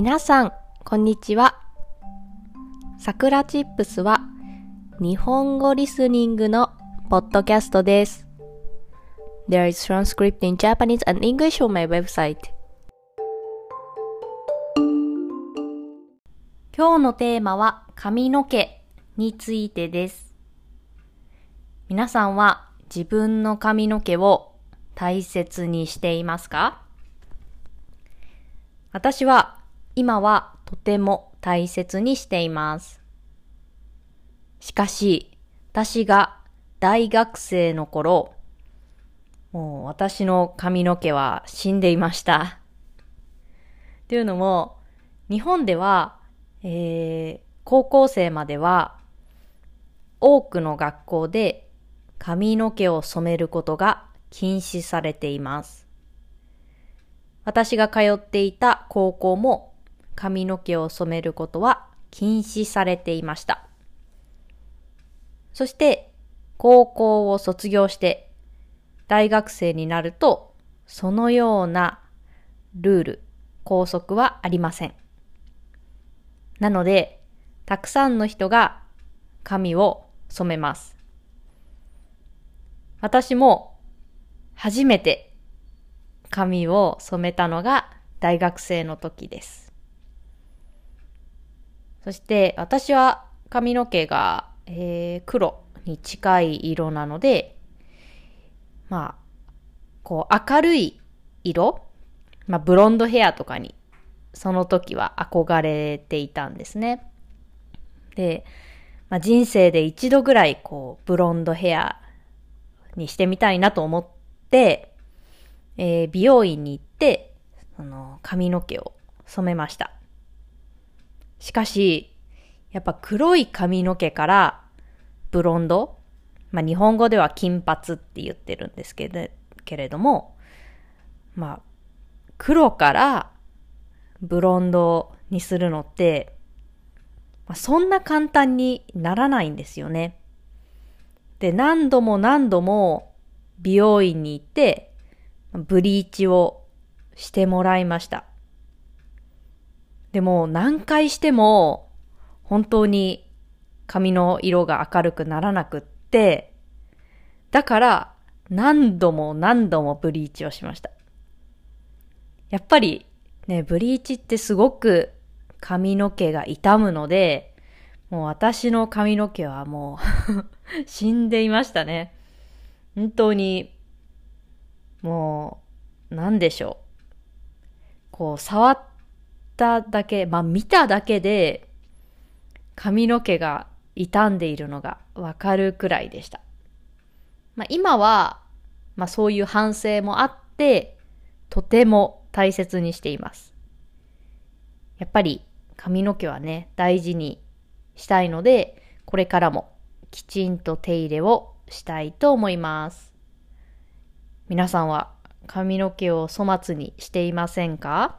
皆さん、こんにちは。さくらチップスは日本語リスニングのポッドキャストです。There is transcript in Japanese and English on my website. 今日のテーマは髪の毛についてです。皆さんは自分の髪の毛を大切にしていますか？私は今はとても大切にしています。しかし、私が大学生の頃、もう私の髪の毛は死んでいました。というのも、日本では、えー、高校生までは多くの学校で髪の毛を染めることが禁止されています。私が通っていた高校も髪の毛を染めることは禁止されていました。そして高校を卒業して大学生になるとそのようなルール、校則はありません。なので、たくさんの人が髪を染めます。私も初めて髪を染めたのが大学生の時です。そして私は髪の毛が、えー黒に近い色なので、まあ、こう明るい色、まあブロンドヘアとかにその時は憧れていたんですね。で、まあ、人生で一度ぐらいこうブロンドヘアにしてみたいなと思って、えー美容院に行って、その髪の毛を染めました。しかし、やっぱ黒い髪の毛からブロンド、まあ日本語では金髪って言ってるんですけど、けれども、まあ黒からブロンドにするのって、まあそんな簡単にならないんですよね。で、何度も何度も美容院に行って、ブリーチをしてもらいました。でも何回しても本当に髪の色が明るくならなくって、だから何度も何度もブリーチをしました。やっぱりね、ブリーチってすごく髪の毛が傷むので、もう私の髪の毛はもう 死んでいましたね。本当に、もう、なんでしょう。こう、触っただけ、まあ見ただけで、髪の毛が傷んでいるのがわかるくらいでした。まあ今は、まあそういう反省もあって、とても大切にしています。やっぱり髪の毛はね、大事にしたいので、これからもきちんと手入れをしたいと思います。皆さんは髪の毛を粗末にしていませんか？